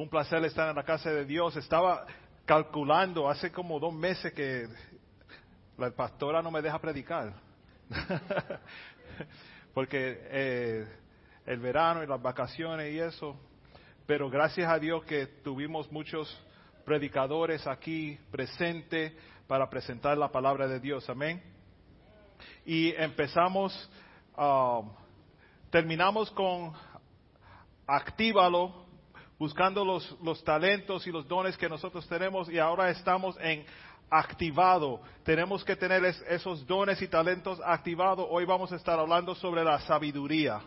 un placer estar en la casa de Dios. Estaba calculando hace como dos meses que la pastora no me deja predicar. Porque eh, el verano y las vacaciones y eso. Pero gracias a Dios que tuvimos muchos predicadores aquí presentes para presentar la palabra de Dios. Amén. Y empezamos, um, terminamos con actívalo, buscando los, los talentos y los dones que nosotros tenemos y ahora estamos en activado. Tenemos que tener esos dones y talentos activados. Hoy vamos a estar hablando sobre la sabiduría.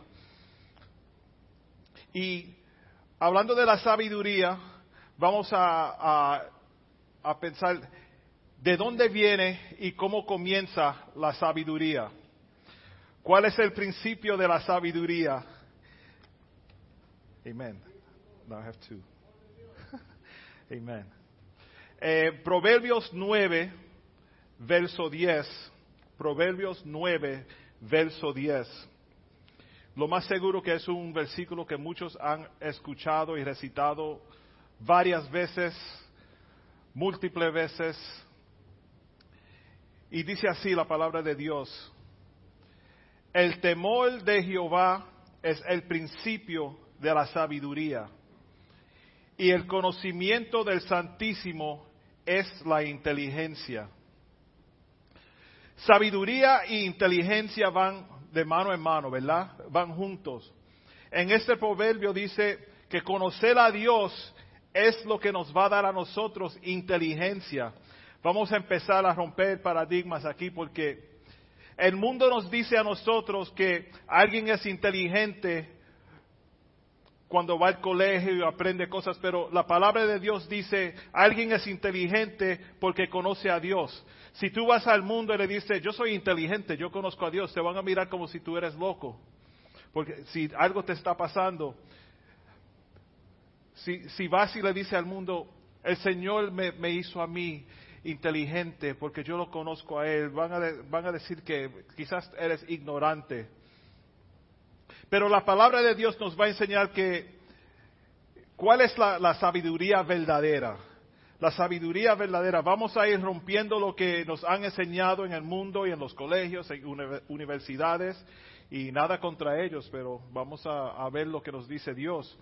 Y hablando de la sabiduría, vamos a, a, pensar de dónde viene y cómo comienza la sabiduría. ¿Cuál es el principio de la sabiduría? Amen. Now I have two. Amen. Eh, Proverbios 9, verso 10. Proverbios 9, verso 10. Lo más seguro que es un versículo que muchos han escuchado y recitado varias veces, múltiples veces. Y dice así la palabra de Dios. El temor de Jehová es el principio de la sabiduría. Y el conocimiento del Santísimo es la inteligencia. Sabiduría e inteligencia van de mano en mano, ¿verdad? Van juntos. En este proverbio dice que conocer a Dios es lo que nos va a dar a nosotros inteligencia. Vamos a empezar a romper paradigmas aquí porque el mundo nos dice a nosotros que alguien es inteligente cuando va al colegio y aprende cosas, pero la palabra de Dios dice, alguien es inteligente porque conoce a Dios. Si tú vas al mundo y le dices, yo soy inteligente, yo conozco a Dios, te van a mirar como si tú eres loco. Porque si algo te está pasando, si, si vas y le dices al mundo, el Señor me, me, hizo a mí inteligente porque yo lo conozco a Él, van a, van a decir que quizás eres ignorante. Pero la palabra de Dios nos va a enseñar que cuál es la, sabiduría verdadera. La sabiduría verdadera. Vamos a ir rompiendo lo que nos han enseñado en el mundo y en los colegios, en universidades, y nada contra ellos, pero vamos a, ver lo que nos dice Dios.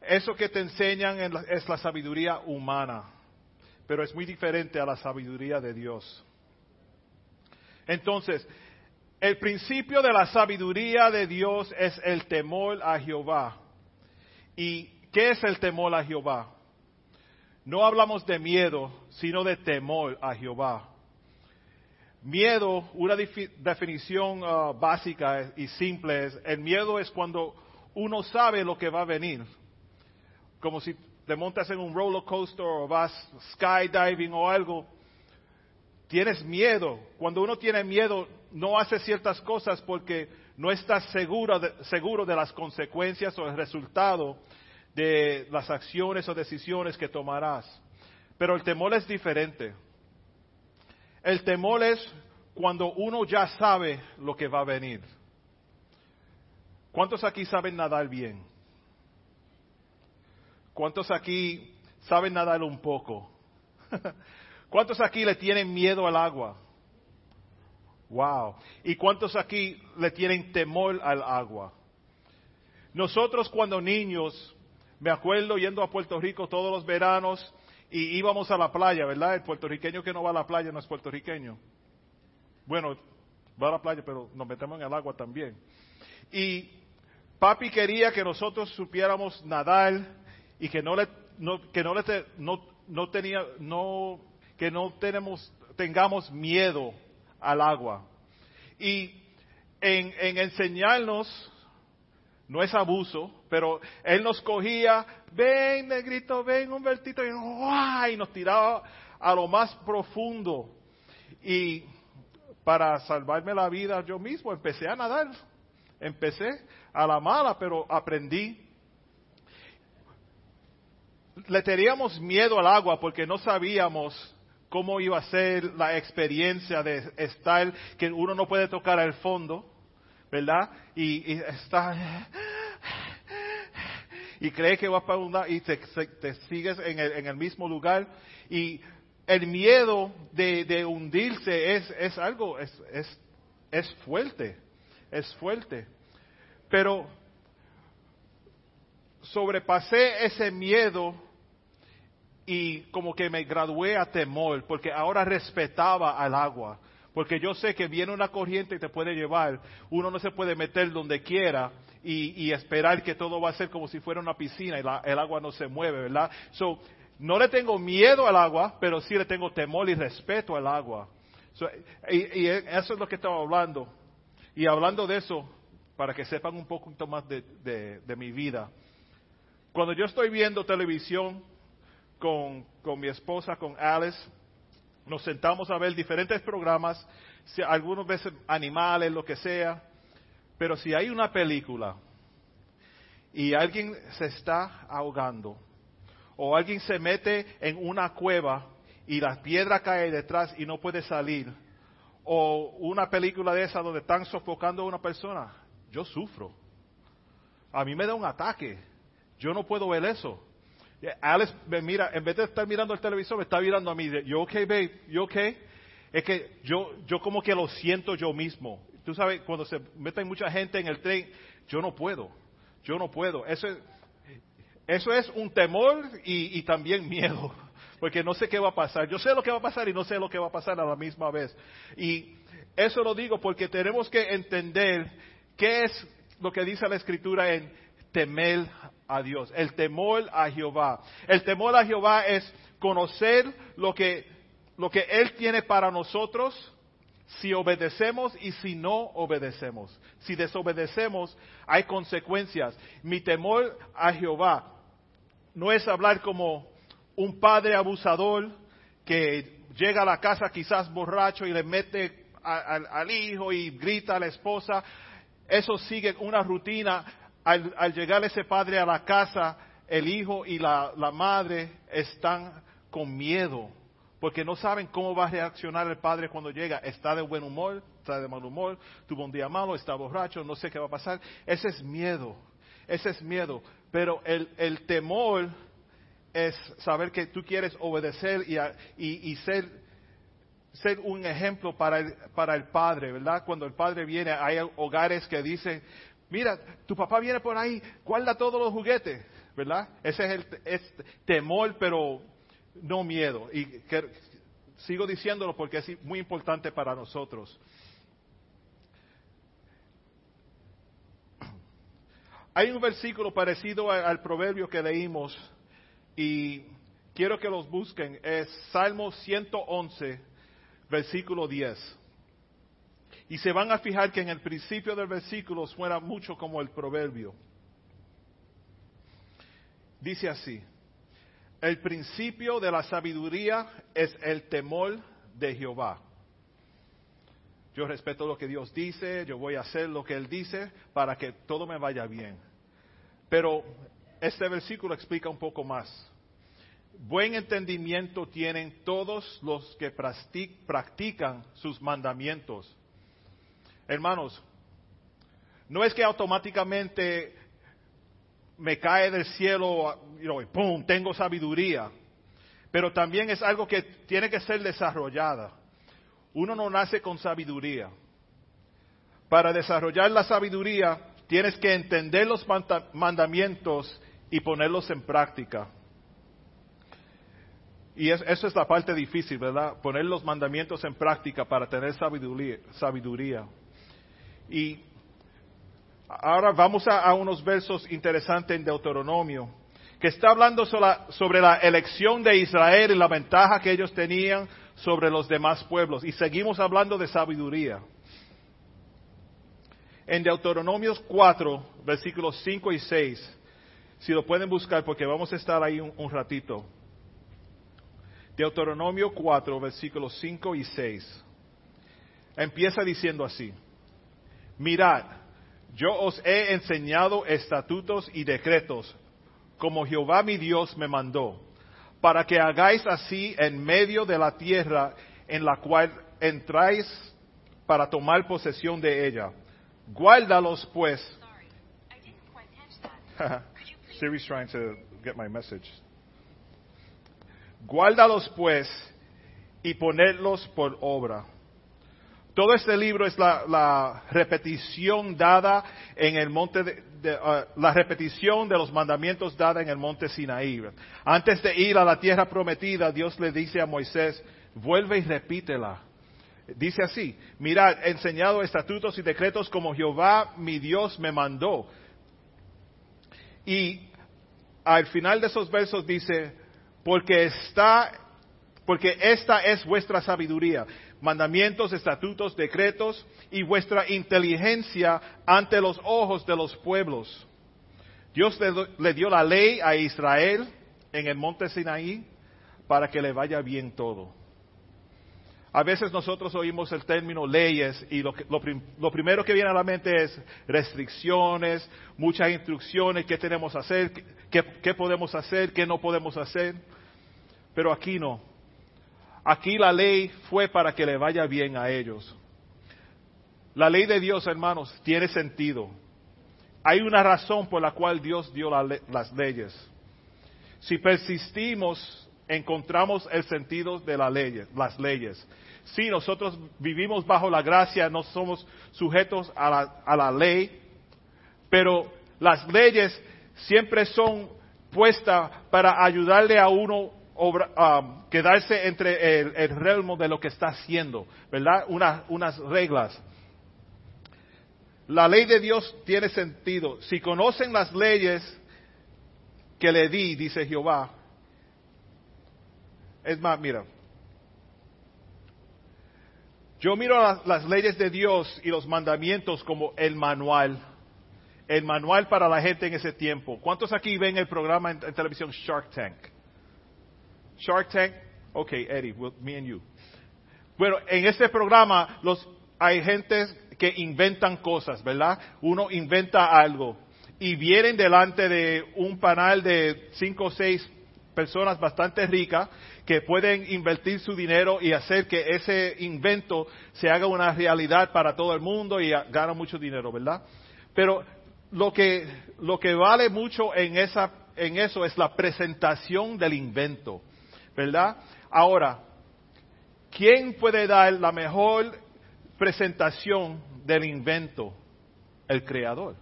Eso que te enseñan es la sabiduría humana, pero es muy diferente a la sabiduría de Dios. Entonces, el principio de la sabiduría de Dios es el temor a Jehová. ¿Y qué es el temor a Jehová? No hablamos de miedo, sino de temor a Jehová. Miedo, una definición uh, básica y simple es, el miedo es cuando uno sabe lo que va a venir. Como si te montas en un roller coaster o vas skydiving o algo, tienes miedo. Cuando uno tiene miedo, no hace ciertas cosas porque no está seguro de, seguro de las consecuencias o el resultado de las acciones o decisiones que tomarás. Pero el temor es diferente. El temor es cuando uno ya sabe lo que va a venir. ¿Cuántos aquí saben nadar bien? ¿Cuántos aquí saben nadar un poco? ¿Cuántos aquí le tienen miedo al agua? Wow. ¿Y cuántos aquí le tienen temor al agua? Nosotros cuando niños, me acuerdo yendo a Puerto Rico todos los veranos y íbamos a la playa, ¿verdad? El puertorriqueño que no va a la playa no es puertorriqueño. Bueno, va a la playa, pero nos metemos en el agua también. Y papi quería que nosotros supiéramos nadar y que no le, que no le, no, no tenía, no, que no tenemos, tengamos miedo al agua. Y en, enseñarnos, no es abuso, pero él nos cogía, ven negrito, ven Humbertito, y, y nos tiraba a lo más profundo. Y para salvarme la vida yo mismo empecé a nadar. Empecé a la mala, pero aprendí. Le teníamos miedo al agua porque no sabíamos cómo iba a ser la experiencia de estar, que uno no puede tocar al fondo, ¿verdad? Y, está, y crees que vas para un lado y te, te sigues en el, en el, mismo lugar. Y el miedo de, de hundirse es, es algo, es, es, es fuerte, es fuerte. Pero sobrepasé ese miedo y como que me gradué a temor, porque ahora respetaba al agua, porque yo sé que viene una corriente y te puede llevar, uno no se puede meter donde quiera y, esperar que todo va a ser como si fuera una piscina y el agua no se mueve, ¿verdad? So, no le tengo miedo al agua, pero sí le tengo temor y respeto al agua. y, eso es lo que estaba hablando. Y hablando de eso, para que sepan un poquito más de mi vida. Cuando yo estoy viendo televisión, con, con mi esposa, con Alice, nos sentamos a ver diferentes programas, si, algunas veces animales, lo que sea, pero si hay una película y alguien se está ahogando, o alguien se mete en una cueva y la piedra cae detrás y no puede salir, o una película de esa donde están sofocando a una persona, yo sufro. A mí me da un ataque. Yo no puedo ver eso. Alex me mira, en vez de estar mirando el televisor, me está mirando a mí. Yo, ok, babe, yo, ok. Es que yo, yo como que lo siento yo mismo. Tú sabes, cuando se mete mucha gente en el tren, yo no puedo. Yo no puedo. Eso es, eso es un temor y, y también miedo. Porque no sé qué va a pasar. Yo sé lo que va a pasar y no sé lo que va a pasar a la misma vez. Y eso lo digo porque tenemos que entender qué es lo que dice la Escritura en temer a Dios, el temor a Jehová. El temor a Jehová es conocer lo que, lo que Él tiene para nosotros si obedecemos y si no obedecemos. Si desobedecemos, hay consecuencias. Mi temor a Jehová no es hablar como un padre abusador que llega a la casa quizás borracho y le mete al hijo y grita a la esposa. Eso sigue una rutina al, llegar ese padre a la casa, el hijo y la, madre están con miedo, porque no saben cómo va a reaccionar el padre cuando llega. Está de buen humor, está de mal humor, tuvo un día malo, está borracho, no sé qué va a pasar. Ese es miedo, ese es miedo. Pero el, temor es saber que tú quieres obedecer y, ser, ser un ejemplo para el, para el padre, ¿verdad? Cuando el padre viene, hay hogares que dicen, Mira, tu papá viene por ahí, guarda todos los juguetes, ¿verdad? Ese es el temor, pero no miedo. Y sigo diciéndolo porque es muy importante para nosotros. Hay un versículo parecido al proverbio que leímos y quiero que los busquen. Es Salmo 111, versículo 10. Y se van a fijar que en el principio del versículo suena mucho como el proverbio. Dice así, el principio de la sabiduría es el temor de Jehová. Yo respeto lo que Dios dice, yo voy a hacer lo que Él dice para que todo me vaya bien. Pero este versículo explica un poco más. Buen entendimiento tienen todos los que practican sus mandamientos Hermanos, no es que automáticamente me cae del cielo y ¡pum! tengo sabiduría, pero también es algo que tiene que ser desarrollada. Uno no nace con sabiduría. Para desarrollar la sabiduría tienes que entender los mandamientos y ponerlos en práctica. Y eso es la parte difícil, ¿verdad? Poner los mandamientos en práctica para tener sabiduría. Y ahora vamos a, unos versos interesantes en Deuteronomio, que está hablando sobre la elección de Israel y la ventaja que ellos tenían sobre los demás pueblos. Y seguimos hablando de sabiduría. En Deuteronomios 4, versículos 5 y 6, si lo pueden buscar porque vamos a estar ahí un, un ratito. Deuteronomio 4, versículos 5 y 6. Empieza diciendo así mirad, yo os he enseñado estatutos y decretos, como Jehová mi Dios me mandó, para que hagáis así en medio de la tierra en la cual entráis para tomar posesión de ella. Guárdalos pues. Siri's trying to get my message. Guárdalos pues y ponerlos por obra. Todo este libro es la, repetición dada en el monte de, de, uh, la repetición de los mandamientos dada en el monte Sinaí. Antes de ir a la tierra prometida, Dios le dice a Moisés, vuelve y repítela. Dice así, mirad, he enseñado estatutos y decretos como Jehová mi Dios me mandó. Y al final de esos versos dice, porque está, porque esta es vuestra sabiduría, mandamientos, estatutos, decretos y vuestra inteligencia ante los ojos de los pueblos. Dios le, le dio la ley a Israel en el monte Sinaí para que le vaya bien todo. A veces nosotros oímos el término leyes y lo, lo, lo, primero que viene a la mente es restricciones, muchas instrucciones, qué tenemos que hacer, qué, qué podemos hacer, qué no podemos hacer. Pero aquí no. Aquí la ley fue para que le vaya bien a ellos. La ley de Dios, hermanos, tiene sentido. Hay una razón por la cual Dios dio la, las leyes. Si persistimos, encontramos el sentido de las leyes. Si nosotros vivimos bajo la gracia, no somos sujetos a la, a la ley, pero las leyes siempre son puestas para ayudarle a uno obra, um, quedarse entre el, el, de lo que está haciendo, ¿verdad? Una, unas reglas. La ley de Dios tiene sentido. Si conocen las leyes que le di, dice Jehová, es más, mira, yo miro las, las, leyes de Dios y los mandamientos como el manual, el manual para la gente en ese tiempo. ¿Cuántos aquí ven el programa en televisión Shark Tank? Shark Tank, ok, Eddie, me and you. Bueno, en este programa los, hay gente que inventan cosas, ¿verdad? Uno inventa algo y vienen delante de un panel de cinco o seis personas bastante ricas que pueden invertir su dinero y hacer que ese invento se haga una realidad para todo el mundo y gana mucho dinero, ¿verdad? Pero lo que, lo que vale mucho en, esa, en eso es la presentación del invento, ¿verdad? Ahora, ¿quién puede dar la mejor presentación del invento? El creador.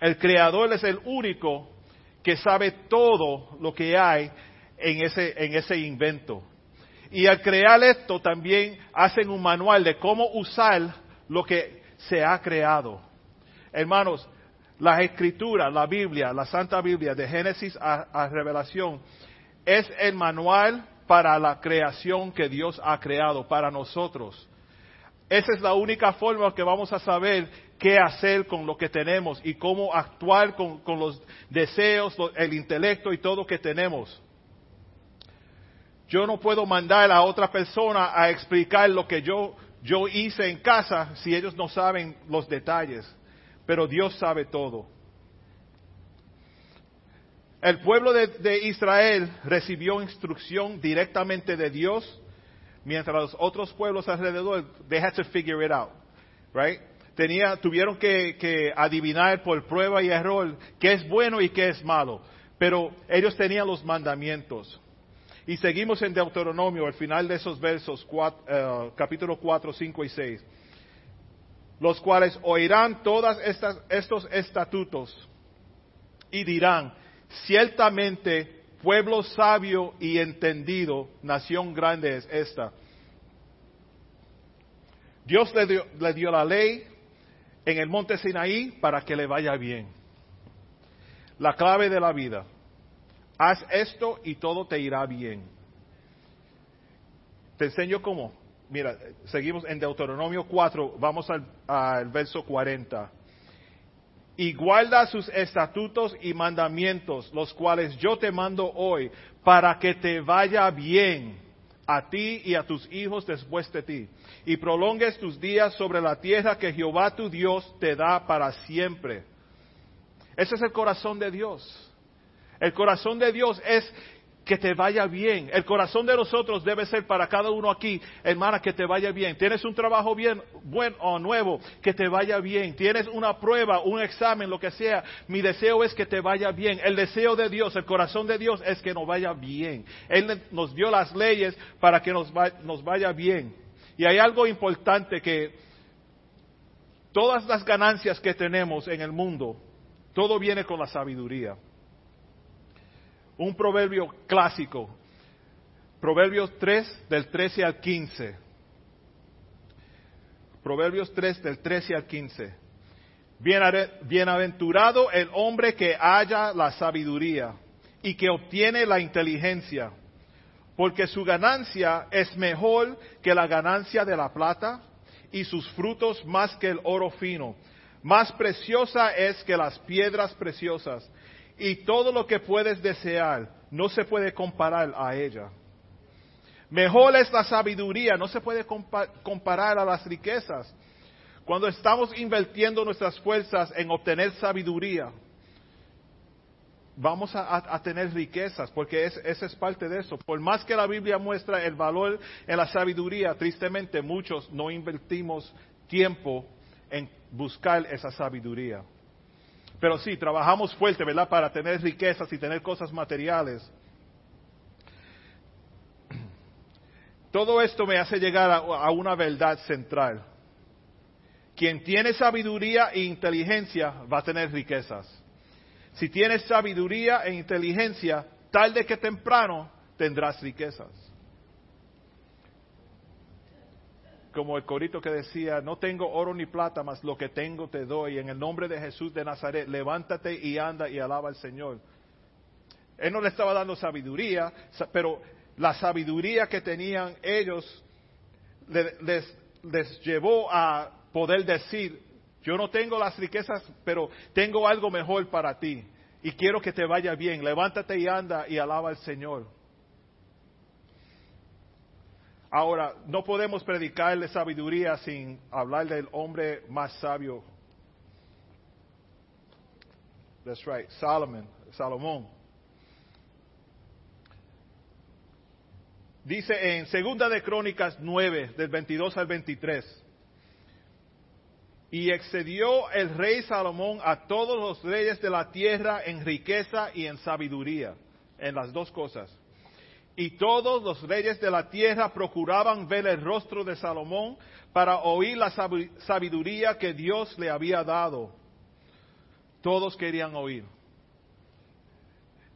El creador es el único que sabe todo lo que hay en ese, en ese invento. Y al crear esto también hacen un manual de cómo usar lo que se ha creado. Hermanos, la escritura, la Biblia, la Santa Biblia, de Génesis a, a Revelación, es el manual para la creación que Dios ha creado para nosotros. Esa es la única forma que vamos a saber qué hacer con lo que tenemos y cómo actuar con, los deseos, el intelecto y todo que tenemos. Yo no puedo mandar a otra persona a explicar lo que yo, yo hice en casa si ellos no saben los detalles, pero Dios sabe todo. El pueblo de, Israel recibió instrucción directamente de Dios, mientras los otros pueblos alrededor, they had to figure it out, right? Tenía, tuvieron que, adivinar por prueba y error qué es bueno y qué es malo, pero ellos tenían los mandamientos. Y seguimos en Deuteronomio, al final de esos versos, uh, capítulo 4, 5 y 6. Los cuales oirán todos estos estatutos y dirán, ciertamente pueblo sabio y entendido, nación grande es esta. Dios le dio, le dio, la ley en el monte Sinaí para que le vaya bien. La clave de la vida. Haz esto y todo te irá bien. Te enseño cómo. Mira, seguimos en Deuteronomio 4, vamos al, verso 40 y guarda sus estatutos y mandamientos, los cuales yo te mando hoy, para que te vaya bien a ti y a tus hijos después de ti, y prolongues tus días sobre la tierra que Jehová tu Dios te da para siempre. Ese es el corazón de Dios. El corazón de Dios es que te vaya bien. El corazón de nosotros debe ser para cada uno aquí, hermana, que te vaya bien. Tienes un trabajo bien, bueno o nuevo, que te vaya bien. Tienes una prueba, un examen, lo que sea. Mi deseo es que te vaya bien. El deseo de Dios, el corazón de Dios es que nos vaya bien. Él nos dio las leyes para que nos, nos vaya bien. Y hay algo importante que todas las ganancias que tenemos en el mundo, todo viene con la sabiduría. Un proverbio clásico, Proverbios 3 del 13 al 15. Proverbios 3 del 13 al 15. Bienaventurado el hombre que haya la sabiduría y que obtiene la inteligencia porque su ganancia es mejor que la ganancia de la plata y sus frutos más que el oro fino. Más preciosa es que las piedras preciosas y todo lo que puedes desear no se puede comparar a ella. Mejor es la sabiduría, no se puede comparar a las riquezas. Cuando estamos invirtiendo nuestras fuerzas en obtener sabiduría, vamos a, tener riquezas, porque esa es parte de eso. Por más que la Biblia muestra el valor en la sabiduría, tristemente muchos no invertimos tiempo en buscar esa sabiduría. Pero sí, trabajamos fuerte, ¿verdad? Para tener riquezas y tener cosas materiales. Todo esto me hace llegar a una verdad central. Quien tiene sabiduría e inteligencia va a tener riquezas. Si tienes sabiduría e inteligencia, tarde que temprano tendrás riquezas. Como el corito que decía, no tengo oro ni plata, mas lo que tengo te doy. En el nombre de Jesús de Nazaret, levántate y anda y alaba al Señor. Él no le estaba dando sabiduría, pero la sabiduría que tenían ellos les, les llevó a poder decir, yo no tengo las riquezas, pero tengo algo mejor para ti. Y quiero que te vaya bien. Levántate y anda y alaba al Señor. Ahora, no podemos predicarle sabiduría sin hablar del hombre más sabio. That's right, Solomon, Salomón. Dice en Segunda de Crónicas 9, del 22 al 23. Y excedió el rey Salomón a todos los reyes de la tierra en riqueza y en sabiduría, en las dos cosas. Y todos los reyes de la tierra procuraban ver el rostro de Salomón para oír la sabiduría que Dios le había dado. Todos querían oír.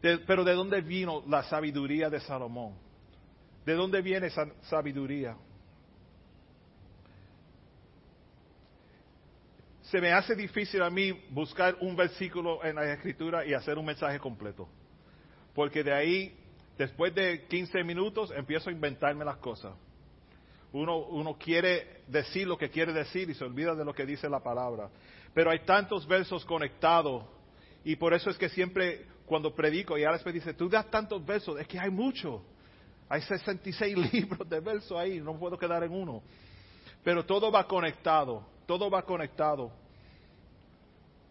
pero ¿de dónde vino la sabiduría de Salomón? ¿De dónde viene esa sabiduría? se me hace difícil a mí buscar un versículo en la escritura y hacer un mensaje completo. Porque de ahí, después de 15 minutos, empiezo a inventarme las cosas. Uno, uno quiere decir lo que quiere decir y se olvida de lo que dice la palabra. Pero hay tantos versos conectados y por eso es que siempre cuando predico y ahora me dice, tú das tantos versos, es que hay mucho. Hay 66 libros de versos ahí, no puedo quedar en uno. Pero todo va conectado, todo va conectado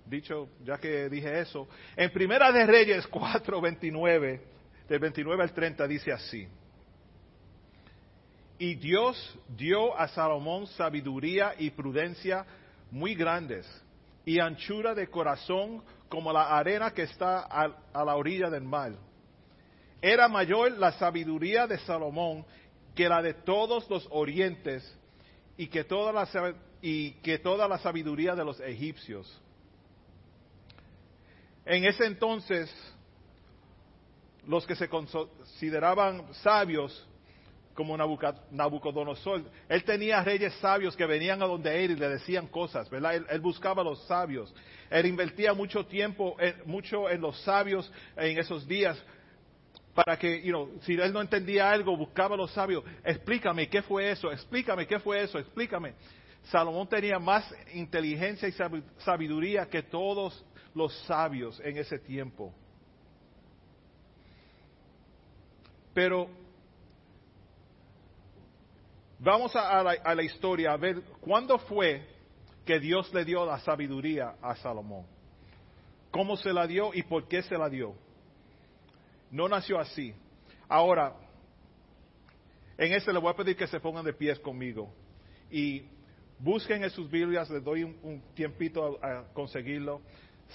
dicho, ya que dije eso, en Primera de Reyes 4, 29, del 29 al 30 dice así. Y Dios dio a Salomón sabiduría y prudencia muy grandes y anchura de corazón como la arena que está a, la orilla del mar. Era mayor la sabiduría de Salomón que la de todos los orientes y que toda la, y que toda la sabiduría de los egipcios. En ese entonces, los que se consideraban sabios, como Nabucodonosor, él tenía reyes sabios que venían a donde él y le decían cosas, ¿verdad? Él, buscaba a los sabios. Él invertía mucho tiempo, mucho en los sabios en esos días para que, you know, si él no entendía algo, buscaba a los sabios. Explícame qué fue eso, explícame qué fue eso, explícame. Salomón tenía más inteligencia y sabiduría que todos los sabios en ese tiempo. Pero vamos a, la, historia a ver cuándo fue que Dios le dio la sabiduría a Salomón. ¿Cómo se la dio y por qué se la dio? No nació así. Ahora, en este le voy a pedir que se pongan de pies conmigo y busquen en sus Biblias, les doy un, tiempito a, a, conseguirlo.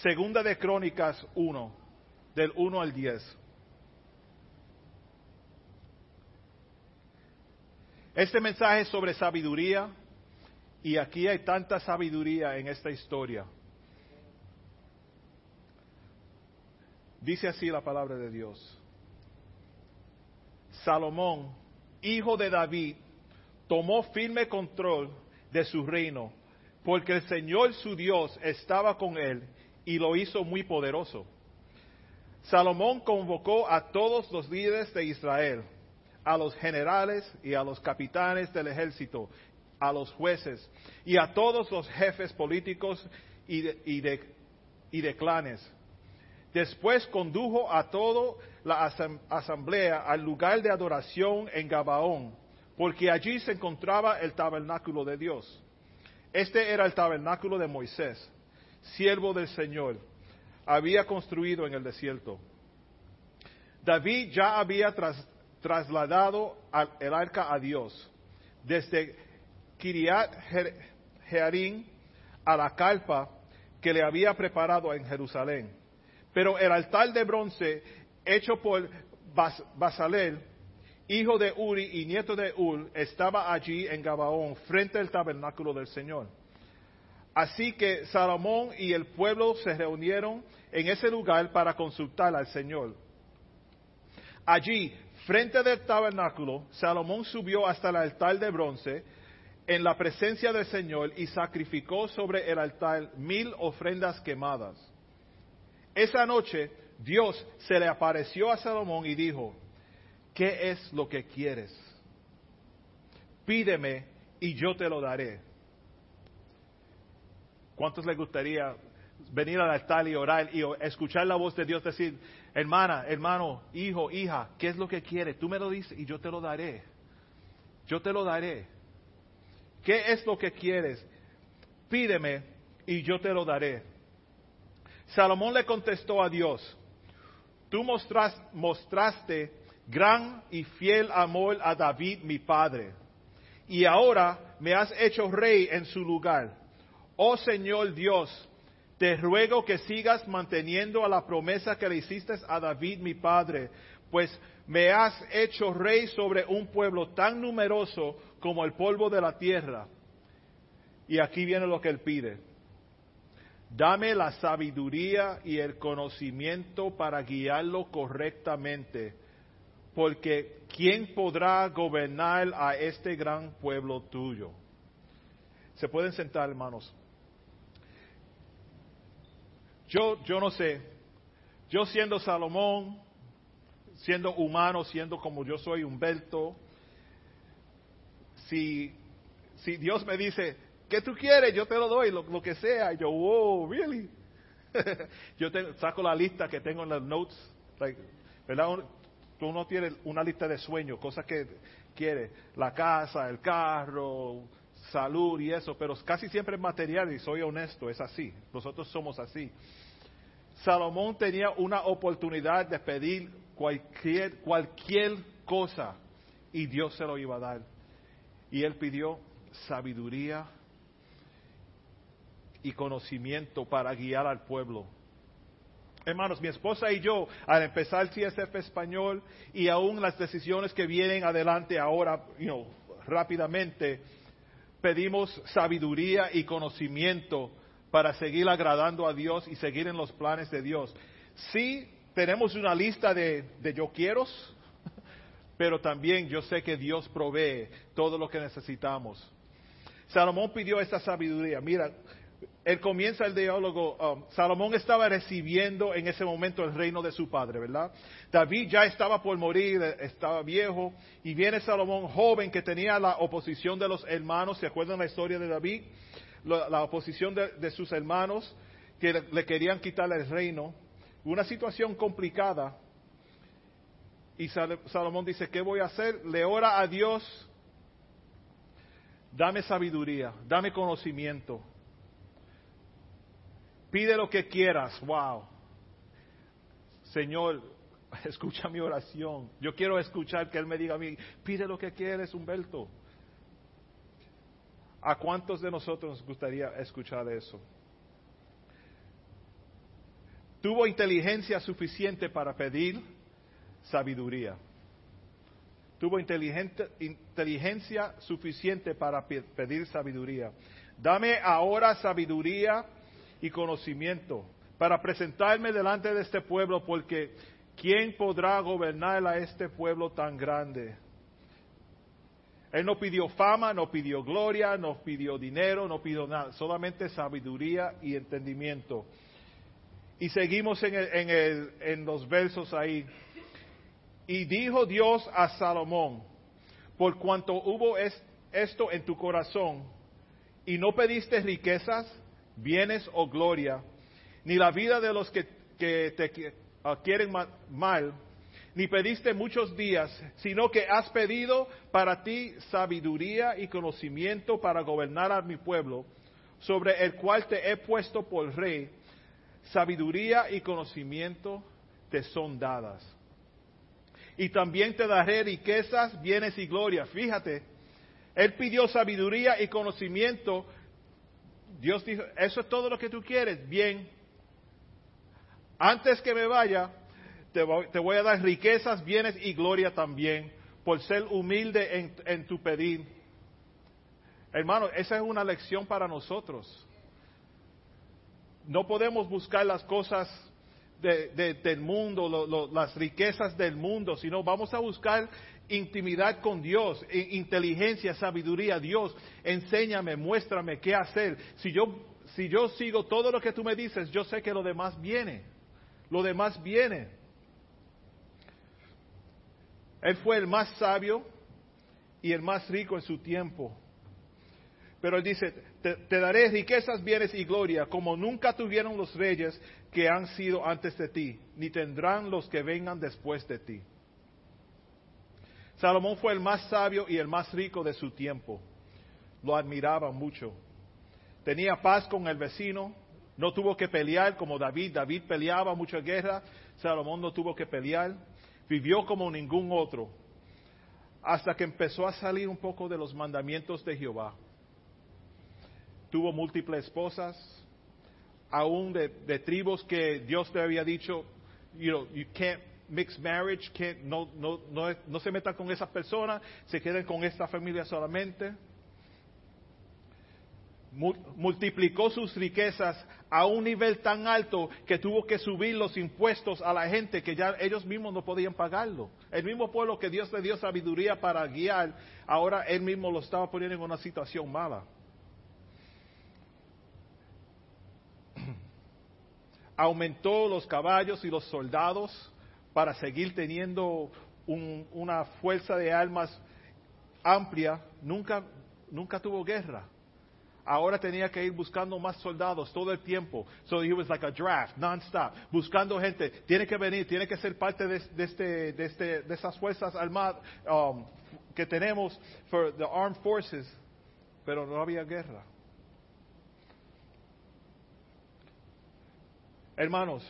Segunda de Crónicas 1, del 1 al 10. Este mensaje es sobre sabiduría y aquí hay tanta sabiduría en esta historia. Dice así la palabra de Dios. Salomón, hijo de David, tomó firme control de su reino, porque el Señor su Dios estaba con él y lo hizo muy poderoso. Salomón convocó a todos los líderes de Israel a los generales y a los capitanes del ejército, a los jueces y a todos los jefes políticos y de, y de, clanes. Después condujo a toda la asamblea al lugar de adoración en Gabaón, porque allí se encontraba el tabernáculo de Dios. Este era el tabernáculo de Moisés, siervo del Señor, había construido en el desierto. David ya había tras, trasladado el arca a Dios, desde Kiriat Jearim a la carpa que le había preparado en Jerusalén. Pero el altar de bronce hecho por Basalel, hijo de Uri y nieto de Ur, estaba allí en Gabaón, frente al tabernáculo del Señor. Así que Salomón y el pueblo se reunieron en ese lugar para consultar al Señor. Allí Frente del tabernáculo, Salomón subió hasta el altar de bronce en la presencia del Señor y sacrificó sobre el altar mil ofrendas quemadas. Esa noche Dios se le apareció a Salomón y dijo, ¿qué es lo que quieres? Pídeme y yo te lo daré. ¿Cuántos les gustaría venir al altar y orar y escuchar la voz de Dios decir, hermana, hermano, hijo, hija, ¿qué es lo que quieres? Tú me lo dices y yo te lo daré. Yo te lo daré. ¿Qué es lo que quieres? Pídeme y yo te lo daré. Salomón le contestó a Dios, tú mostraste, mostraste gran y fiel amor a David mi padre, y ahora me has hecho rey en su lugar. Oh Señor Dios, te ruego que sigas manteniendo a la promesa que le hiciste a David mi padre, pues me has hecho rey sobre un pueblo tan numeroso como el polvo de la tierra. Y aquí viene lo que él pide. Dame la sabiduría y el conocimiento para guiarlo correctamente, porque ¿quién podrá gobernar a este gran pueblo tuyo? Se pueden sentar, hermanos. Yo, yo no sé, yo siendo Salomón, siendo humano, siendo como yo soy Humberto, si, si Dios me dice, ¿qué tú quieres? Yo te lo doy, lo, que sea. Yo, wow, really? yo te, saco la lista que tengo en las notes, ¿verdad? Tú no tienes una lista de sueños, cosas que quieres, la casa, el carro, salud y eso, pero casi siempre es material y soy honesto, es así. Nosotros somos así. Salomón tenía una oportunidad de pedir cualquier, cualquier cosa y Dios se lo iba a dar. Y él pidió sabiduría y conocimiento para guiar al pueblo. Hermanos, mi esposa y yo, al empezar el CSF español y aún las decisiones que vienen adelante ahora, you rápidamente, pedimos sabiduría y conocimiento para seguir agradando a Dios y seguir en los planes de Dios. Sí, tenemos una lista de, yo quiero, pero también yo sé que Dios provee todo lo que necesitamos. Salomón pidió esta sabiduría. Mira, él comienza el diálogo. Um, Salomón estaba recibiendo en ese momento el reino de su padre, ¿verdad? David ya estaba por morir, estaba viejo, y viene Salomón joven que tenía la oposición de los hermanos. ¿Se acuerdan la historia de David? la, oposición de, sus hermanos que le, querían quitar el reino, una situación complicada. Y Salomón dice, ¿qué voy a hacer? Le ora a Dios, dame sabiduría, dame conocimiento. Pide lo que quieras, wow. Señor, escucha mi oración. Yo quiero escuchar que Él me diga a mí, pide lo que quieres, Humberto. ¿A cuántos de nosotros nos gustaría escuchar eso? Tuvo inteligencia suficiente para pedir sabiduría. Tuvo inteligencia suficiente para pedir sabiduría. Dame ahora sabiduría y conocimiento para presentarme delante de este pueblo, porque ¿quién podrá gobernar a este pueblo tan grande? Él no pidió fama, no pidió gloria, no pidió dinero, no pidió nada, solamente sabiduría y entendimiento. Y seguimos en, en los versos ahí. Y dijo Dios a Salomón, por cuanto hubo esto en tu corazón, y no pediste riquezas, bienes o gloria, ni la vida de los que, te ah, quieren mal, ni pediste muchos días, sino que has pedido para ti sabiduría y conocimiento para gobernar a mi pueblo, sobre el cual te he puesto por rey, sabiduría y conocimiento te son dadas. Y también te daré riquezas, bienes y gloria. Fíjate, él pidió sabiduría y conocimiento. Dios dijo, eso es todo lo que tú quieres. Bien, antes que me vaya, te voy, a dar riquezas, bienes y gloria también por ser humilde en, tu pedir. Hermano, esa es una lección para nosotros. No podemos buscar las cosas del mundo, las riquezas del mundo, sino vamos a buscar intimidad con Dios, inteligencia, sabiduría. Dios, enséñame, muéstrame qué hacer. Si yo, si yo sigo todo lo que tú me dices, yo sé que lo demás viene. Lo demás viene. Él fue el más sabio y el más rico en su tiempo. Pero él dice, te, daré riquezas, bienes y gloria, como nunca tuvieron los reyes que han sido antes de ti, ni tendrán los que vengan después de ti. Salomón fue el más sabio y el más rico de su tiempo. Lo admiraba mucho. Tenía paz con el vecino, no tuvo que pelear como David. David peleaba mucha guerra, Salomón no tuvo que pelear vivió como ningún otro, hasta que empezó a salir un poco de los mandamientos de Jehová. Tuvo múltiples esposas, aún de, tribus que Dios te había dicho, you know, you can't mix marriage, no, no, no, no se metan con esas personas, se queden con esta familia solamente multiplicó sus riquezas a un nivel tan alto que tuvo que subir los impuestos a la gente que ya ellos mismos no podían pagarlo. El mismo pueblo que Dios le dio sabiduría para guiar, ahora él mismo lo estaba poniendo en una situación mala. Aumentó los caballos y los soldados para seguir teniendo una fuerza de almas amplia. Nunca, nunca tuvo guerra ahora tenía que ir buscando más soldados todo el tiempo. So he was like a draft, non-stop, buscando gente. Tiene que venir, tiene que ser parte de, este, de, este, esas fuerzas armadas um, que tenemos for the armed forces. Pero no había guerra. Hermanos,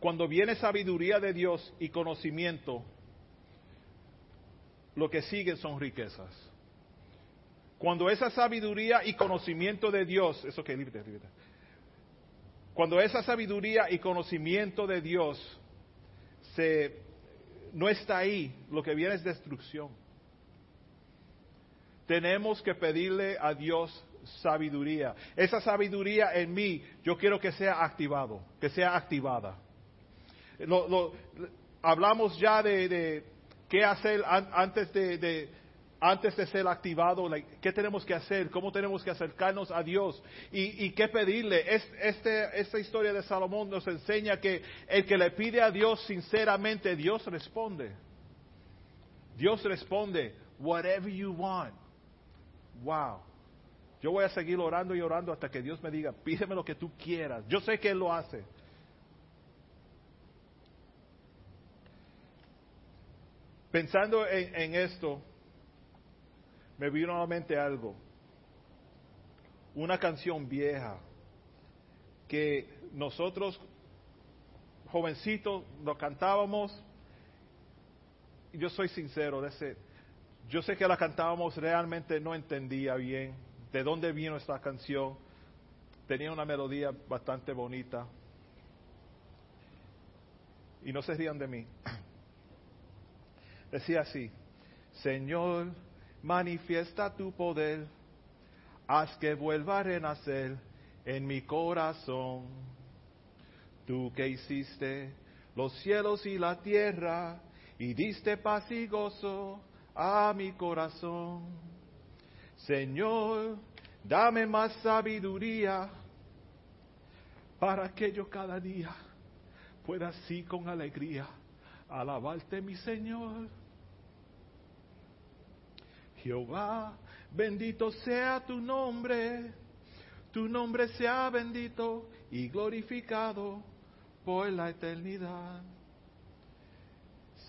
cuando viene sabiduría de Dios y conocimiento, lo que sigue son riquezas. Cuando esa sabiduría y conocimiento de Dios, eso que límite, Cuando esa sabiduría y conocimiento de Dios se, no está ahí, lo que viene es destrucción. Tenemos que pedirle a Dios sabiduría. Esa sabiduría en mí, yo quiero que sea activado, que sea activada. Hablamos ya de, qué hacer antes de antes de ser activado, qué tenemos que hacer, cómo tenemos que acercarnos a Dios y, qué pedirle. este, esta historia de Salomón nos enseña que el que le pide a Dios sinceramente, Dios responde. Dios responde, whatever you want. Wow. Yo voy a seguir orando y orando hasta que Dios me diga, pídeme lo que tú quieras. Yo sé que Él lo hace. Pensando en esto, me vino a mente algo. Una canción vieja que nosotros, jovencitos, lo cantábamos yo soy sincero, ese, yo sé que la cantábamos, realmente no entendía bien de dónde vino esta canción. Tenía una melodía bastante bonita. Y no se rían de mí. Decía así, Señor, manifiesta tu poder, haz que vuelva a renacer en mi corazón. Tú que hiciste los cielos y la tierra y diste paz y gozo a mi corazón. Señor, dame más sabiduría para que yo cada día pueda así con alegría alabarte, mi Señor. Jehová, bendito sea tu nombre, tu nombre sea bendito y glorificado por la eternidad.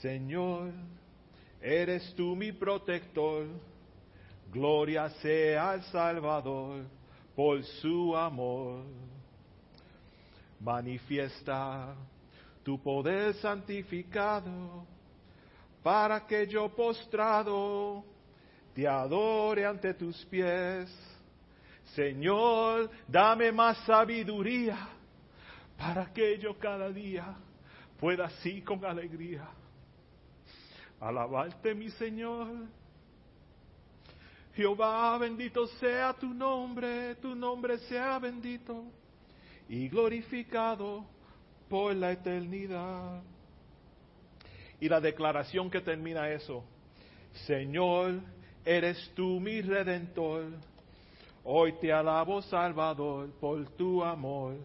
Señor, eres tú mi protector, gloria sea al Salvador por su amor. Manifiesta tu poder santificado para que yo postrado te adore ante tus pies. Señor, dame más sabiduría para que yo cada día pueda así con alegría alabarte mi Señor. Jehová, bendito sea tu nombre, tu nombre sea bendito y glorificado por la eternidad. Y la declaración que termina eso, Señor, eres tú mi redentor. Hoy te alabo, Salvador, por tu amor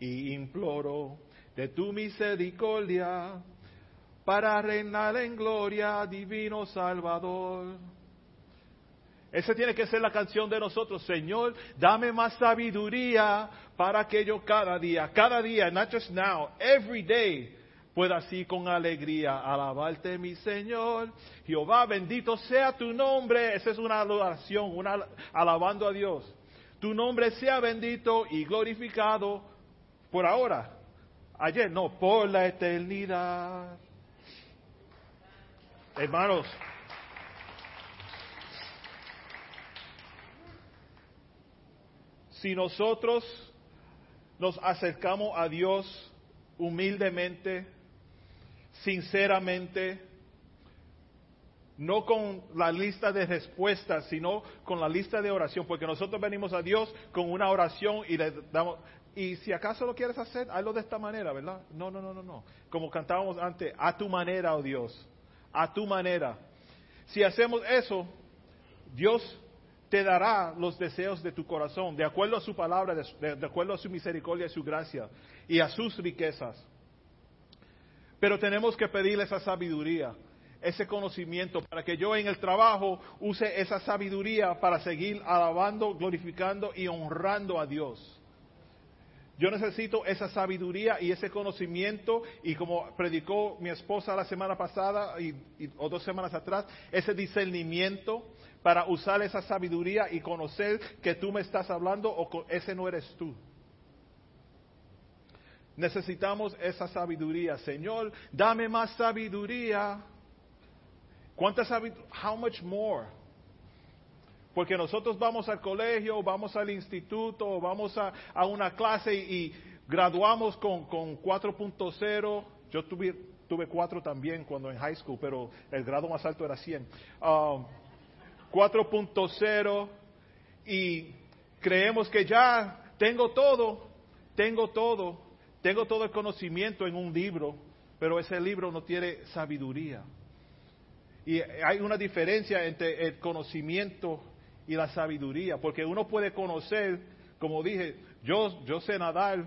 y imploro de tu misericordia para reinar en gloria, divino Salvador. Esa tiene que ser la canción de nosotros. Señor, dame más sabiduría para que yo cada día, cada día, not just now, every day, pueda así con alegría alabarte, mi Señor. Jehová, bendito sea tu nombre. Esa es una adoración, una alabando a Dios. Tu nombre sea bendito y glorificado por ahora. Ayer, no, por la eternidad. Hermanos, si nosotros nos acercamos a Dios humildemente, sinceramente, no con la lista de respuestas, sino con la lista de oración, porque nosotros venimos a Dios con una oración y le damos, y si acaso lo quieres hacer, hazlo de esta manera, ¿verdad? No, no, no, no, no. Como cantábamos antes, a tu manera, oh Dios, a tu manera. Si hacemos eso, Dios te dará los deseos de tu corazón, de acuerdo a su palabra, de, acuerdo a su misericordia y su gracia, y a sus riquezas. Pero tenemos que pedirle esa sabiduría, ese conocimiento, para que yo en el trabajo use esa sabiduría para seguir alabando, glorificando y honrando a Dios. Yo necesito esa sabiduría y ese conocimiento y como predicó mi esposa la semana pasada y, o dos semanas atrás, ese discernimiento para usar esa sabiduría y conocer que tú me estás hablando o ese no eres tú. Necesitamos esa sabiduría. Señor, dame más sabiduría. ¿Cuánta sabiduría? How much more? Porque nosotros vamos al colegio, vamos al instituto, vamos a, una clase y, graduamos con, 4.0. Yo tuve, tuve 4 también cuando en high school, pero el grado más alto era 100. 4.0 um, y creemos que ya tengo todo, tengo todo, tengo todo el conocimiento en un libro, pero ese libro no tiene sabiduría. Y hay una diferencia entre el conocimiento y la sabiduría, porque uno puede conocer, como dije, yo, yo sé nadar,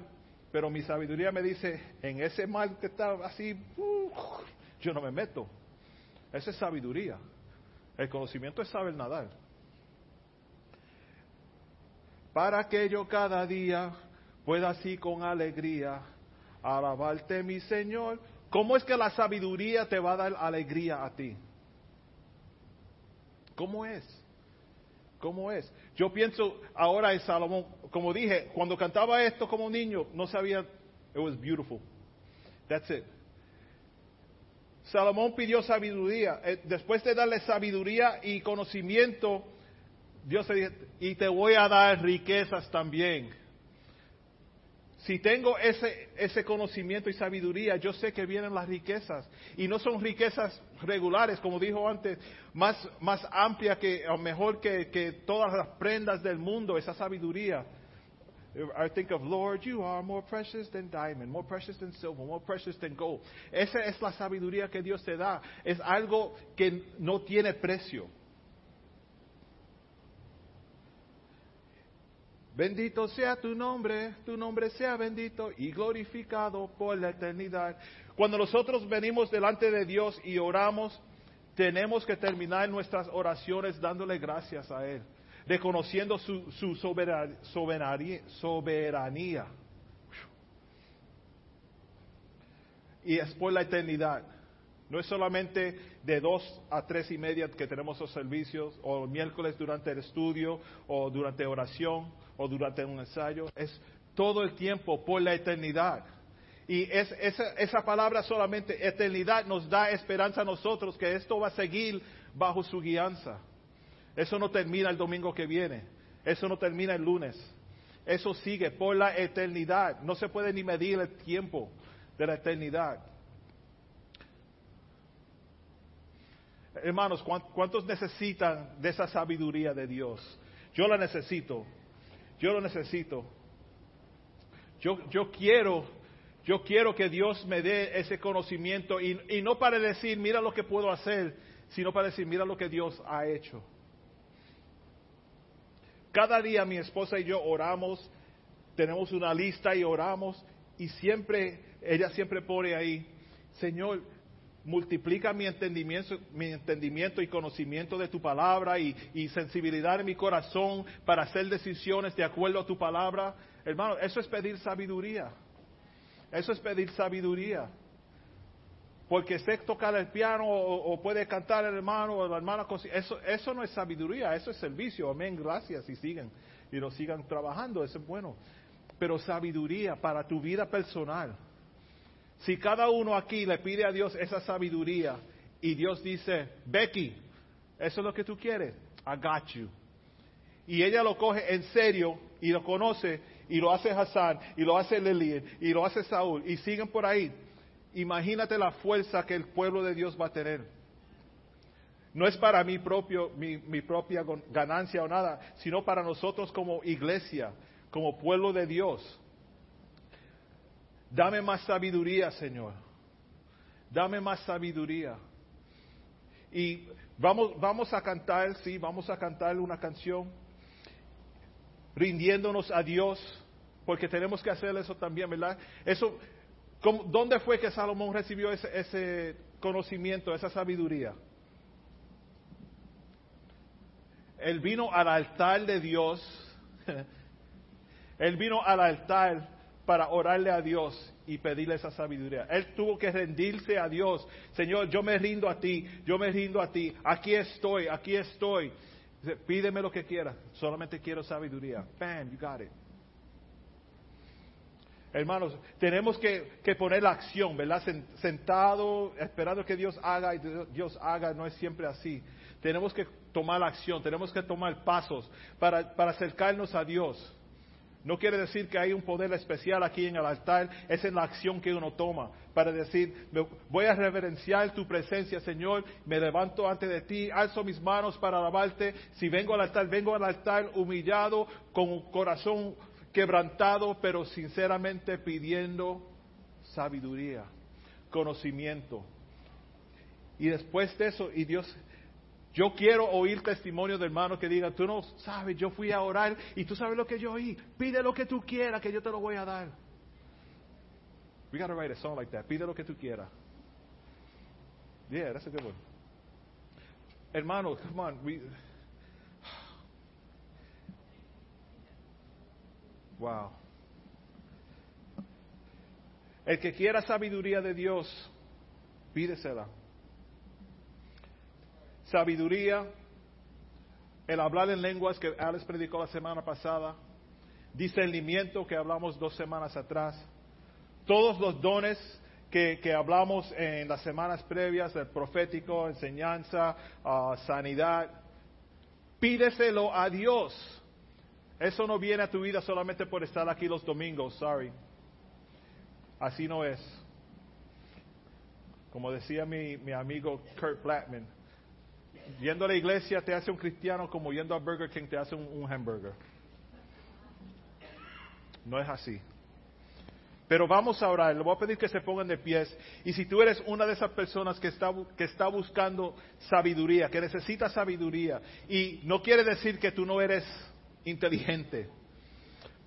pero mi sabiduría me dice, en ese mar que está así, yo no me meto. Esa es sabiduría. El conocimiento es saber nadar. Para que yo cada día pueda así con alegría alabarte, mi Señor. ¿Cómo es que la sabiduría te va a dar alegría a ti? ¿Cómo es? ¿Cómo es? Yo pienso ahora en Salomón, como dije, cuando cantaba esto como niño, no sabía, it was beautiful. That's it. Salomón pidió sabiduría. Eh, después de darle sabiduría y conocimiento, Dios le dijo, y te voy a dar riquezas también. Si tengo ese, ese conocimiento y sabiduría, yo sé que vienen las riquezas. Y no son riquezas regulares, como dijo antes, más, más amplia que, o mejor que, que todas las prendas del mundo, esa sabiduría. I think of, Lord, you are more precious than diamond, more precious than silver, more precious than gold. Esa es la sabiduría que Dios te da. Es algo que no tiene precio. Bendito sea tu nombre, tu nombre sea bendito y glorificado por la eternidad. Cuando nosotros venimos delante de Dios y oramos, tenemos que terminar nuestras oraciones dándole gracias a Él reconociendo su, soberanía. Y es por la eternidad. No es solamente de dos a tres y media que tenemos los servicios, o miércoles durante el estudio, o durante oración, o durante un ensayo. Es todo el tiempo por la eternidad. Y es, esa, esa palabra solamente, eternidad, nos da esperanza a nosotros que esto va a seguir bajo su guianza. Eso no termina el domingo que viene. Eso no termina el lunes. Eso sigue por la eternidad. No se puede ni medir el tiempo de la eternidad. Hermanos, ¿cuántos necesitan de esa sabiduría de Dios? Yo la necesito. Yo lo necesito. Yo, yo quiero, yo quiero que Dios me dé ese conocimiento y, y no para decir, mira lo que puedo hacer, sino para decir, mira lo que Dios ha hecho. Cada día mi esposa y yo oramos, tenemos una lista y oramos y siempre, ella siempre pone ahí, Señor, multiplica mi entendimiento, mi entendimiento y conocimiento de tu palabra y, sensibilidad en mi corazón para hacer decisiones de acuerdo a tu palabra. Hermano, eso es pedir sabiduría. Eso es pedir sabiduría porque sé tocar el piano o, puede cantar el hermano o la hermana, eso, eso no es sabiduría, eso es servicio, amén, gracias y sigan, y lo sigan trabajando, eso es bueno. Pero sabiduría para tu vida personal. Si cada uno aquí le pide a Dios esa sabiduría y Dios dice, Becky, eso es lo que tú quieres, I got you. Y ella lo coge en serio y lo conoce y lo hace Hassan y lo hace Lilian y lo hace Saúl y siguen por ahí imagínate la fuerza que el pueblo de Dios va a tener. No es para mi, propio, mi, propia ganancia o nada, sino para nosotros como iglesia, como pueblo de Dios. Dame más sabiduría, Señor. Dame más sabiduría. Y vamos, vamos a cantar, sí, vamos a cantar una canción rindiéndonos a Dios, porque tenemos que hacer eso también, ¿verdad? Eso, ¿Dónde fue que Salomón recibió ese, conocimiento, esa sabiduría? Él vino al altar de Dios. Él vino al altar para orarle a Dios y pedirle esa sabiduría. Él tuvo que rendirse a Dios. Señor, yo me rindo a ti, yo me rindo a ti. Aquí estoy, aquí estoy. Pídeme lo que quieras, solamente quiero sabiduría. Bam, you got it. Hermanos, tenemos que, poner la acción, ¿verdad? Sentado, esperando que Dios haga y Dios haga, no es siempre así. Tenemos que tomar la acción, tenemos que tomar pasos para, para acercarnos a Dios. No quiere decir que hay un poder especial aquí en el altar, es en la acción que uno toma para decir, voy a reverenciar tu presencia, Señor, me levanto ante de ti, alzo mis manos para alabarte, si vengo al altar, vengo al altar humillado, con un corazón quebrantado, pero sinceramente pidiendo sabiduría, conocimiento. Y después de eso, y Dios, yo quiero oír testimonio de hermanos que digan, tú no sabes, yo fui a orar y tú sabes lo que yo oí. Pide lo que tú quieras, que yo te lo voy a dar. We gotta write a song like that. Pide lo que tú quieras. Yeah, that's a good one. Hermanos, come on. We, Wow. El que quiera sabiduría de Dios, pídesela. Sabiduría, el hablar en lenguas que Alex predicó la semana pasada, discernimiento que hablamos dos semanas atrás, todos los dones que, que hablamos en las semanas previas, el profético, enseñanza, ah, sanidad, pídeselo a Dios. Eso no viene a tu vida solamente por estar aquí los domingos, sorry. Así no es. Como decía mi, mi amigo Kurt Blackman, yendo a la iglesia te hace un cristiano como yendo a Burger King te hace un, un hamburger. No es así. Pero vamos a orar, le voy a pedir que se pongan de pies. Y si tú eres una de esas personas que está, que está buscando sabiduría, que necesita sabiduría, y no quiere decir que tú no eres inteligente,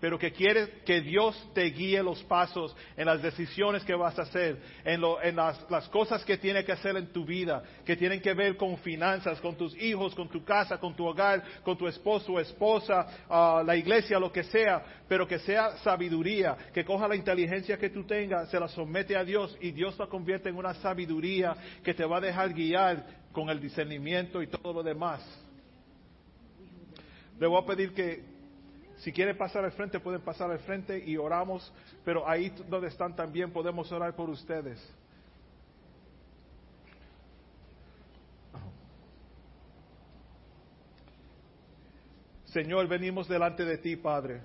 pero que quieres que Dios te guíe los pasos en las decisiones que vas a hacer, en, lo, en las, cosas que tiene que hacer en tu vida, que tienen que ver con finanzas, con tus hijos, con tu casa, con tu hogar, con tu esposo o esposa, uh, la iglesia, lo que sea, pero que sea sabiduría, que coja la inteligencia que tú tengas, se la somete a Dios y Dios la convierte en una sabiduría que te va a dejar guiar con el discernimiento y todo lo demás. Le voy a pedir que si quieren pasar al frente, pueden pasar al frente y oramos, pero ahí donde están también podemos orar por ustedes. Señor, venimos delante de ti, Padre,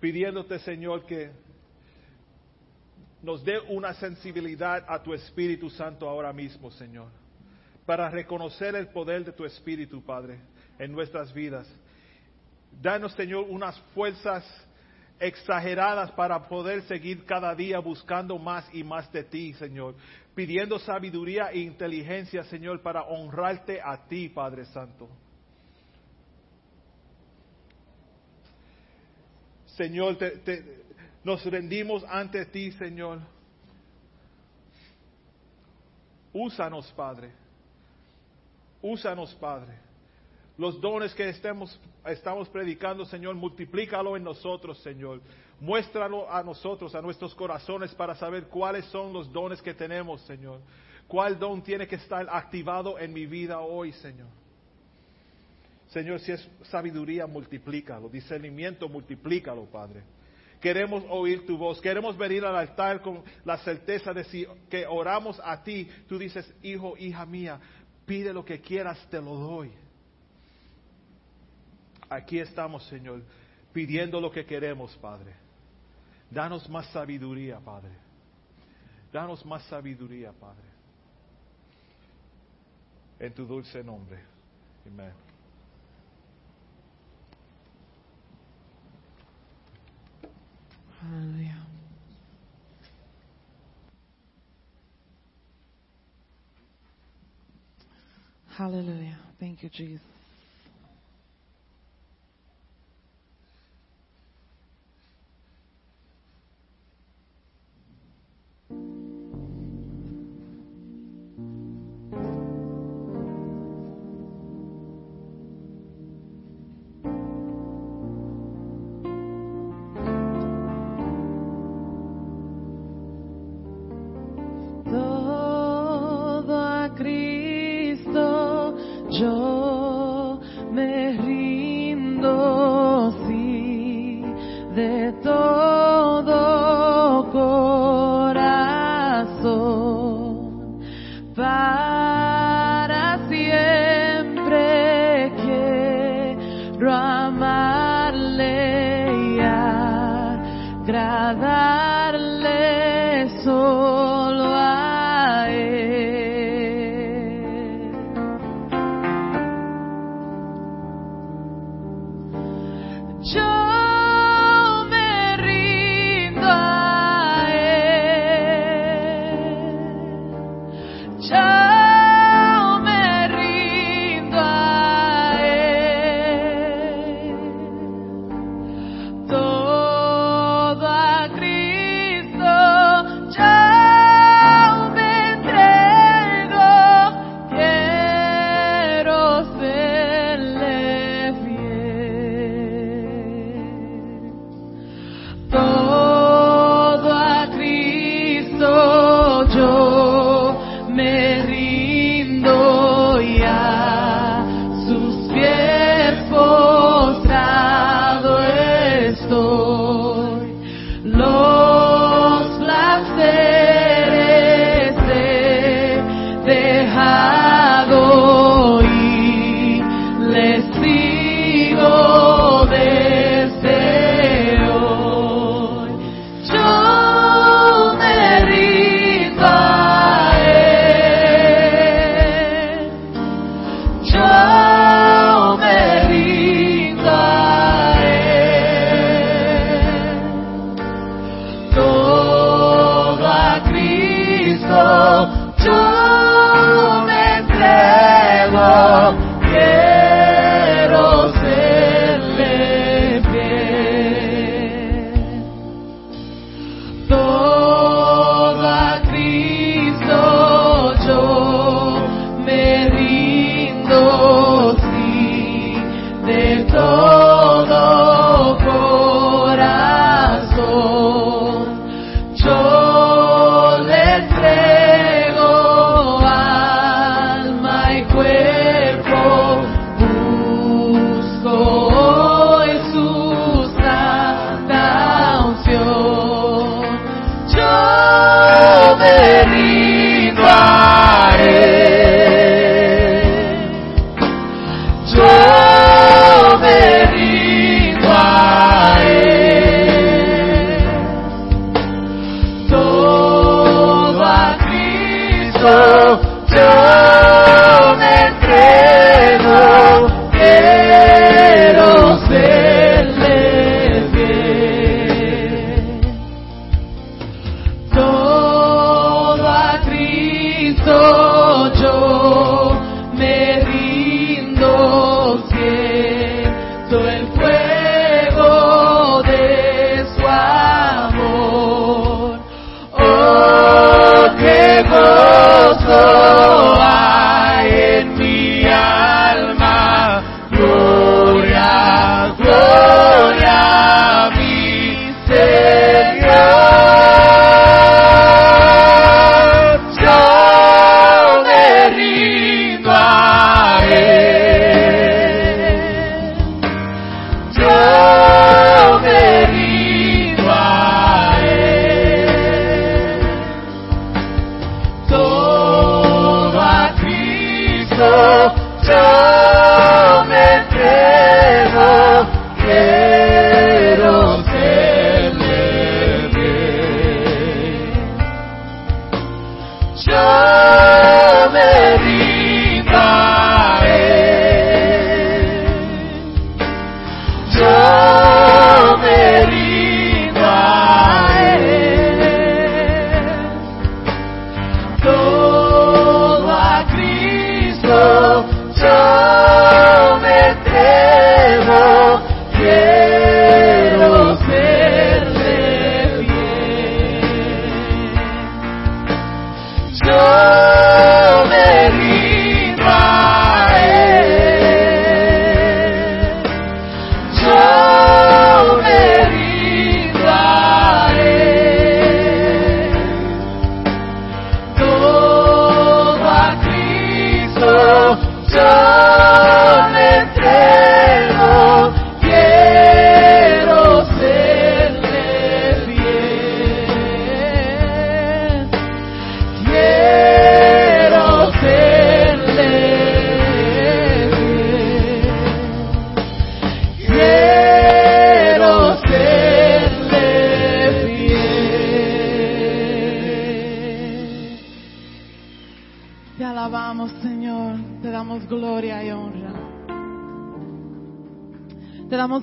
pidiéndote, Señor, que nos dé una sensibilidad a tu Espíritu Santo ahora mismo, Señor, para reconocer el poder de tu Espíritu, Padre, en nuestras vidas. Danos, Señor, unas fuerzas exageradas para poder seguir cada día buscando más y más de ti, Señor. Pidiendo sabiduría e inteligencia, Señor, para honrarte a ti, Padre Santo. Señor, nos rendimos ante ti, Señor. Úsanos, Padre. Úsanos, Padre los dones que estemos, estamos predicando, Señor, multiplícalo en nosotros, Señor. Muéstralo a nosotros, a nuestros corazones, para saber cuáles son los dones que tenemos, Señor. ¿Cuál don tiene que estar activado en mi vida hoy, Señor? Señor, si es sabiduría, multiplícalo. Discernimiento, multiplícalo, Padre. Queremos oír tu voz. Queremos venir al altar con la certeza de si, que oramos a ti. Tú dices, hijo, hija mía, pide lo que quieras, te lo doy. Aquí estamos, Señor, pidiendo lo que queremos, Padre. Danos más sabiduría, Padre. Danos más sabiduría, Padre. En tu dulce nombre. Amén. Hallelujah. Hallelujah. Thank you, Jesus.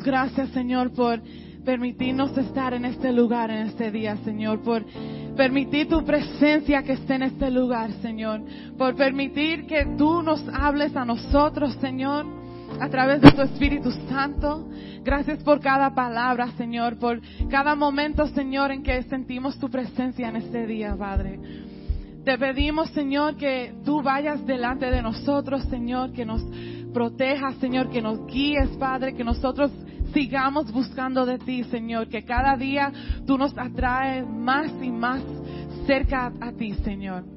Gracias, Señor, por permitirnos estar en este lugar en este día, Señor, por permitir tu presencia que esté en este lugar, Señor, por permitir que tú nos hables a nosotros, Señor, a través de tu Espíritu Santo. Gracias por cada palabra, Señor, por cada momento, Señor, en que sentimos tu presencia en este día, Padre. Te pedimos, Señor, que tú vayas delante de nosotros, Señor, que nos protejas, Señor, que nos guíes, Padre, que nosotros sigamos buscando de ti, Señor, que cada día tú nos atraes más y más cerca a ti, Señor.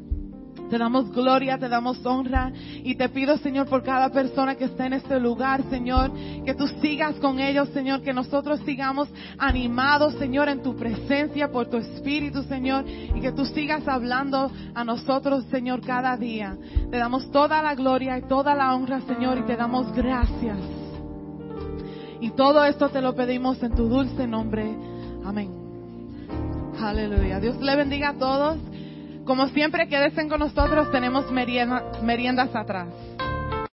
Te damos gloria, te damos honra y te pido, Señor, por cada persona que está en este lugar, Señor, que tú sigas con ellos, Señor, que nosotros sigamos animados, Señor, en tu presencia, por tu Espíritu, Señor, y que tú sigas hablando a nosotros, Señor, cada día. Te damos toda la gloria y toda la honra, Señor, y te damos gracias. Y todo esto te lo pedimos en tu dulce nombre. Amén. Aleluya. Dios le bendiga a todos. Como siempre, quédense con nosotros. Tenemos merienda- meriendas atrás.